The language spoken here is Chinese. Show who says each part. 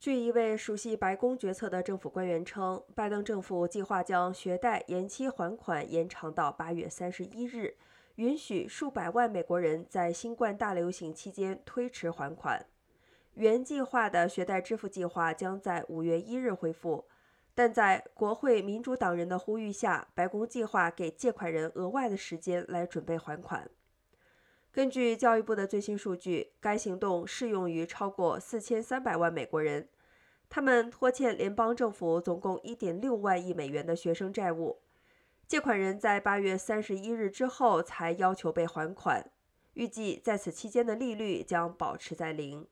Speaker 1: 据一位熟悉白宫决策的政府官员称，拜登政府计划将学贷延期还款延长到八月三十一日，允许数百万美国人在新冠大流行期间推迟还款。原计划的学贷支付计划将在五月一日恢复，但在国会民主党人的呼吁下，白宫计划给借款人额外的时间来准备还款。根据教育部的最新数据，该行动适用于超过四千三百万美国人，他们拖欠联邦政府总共一点六万亿美元的学生债务。借款人在八月三十一日之后才要求被还款，预计在此期间的利率将保持在零。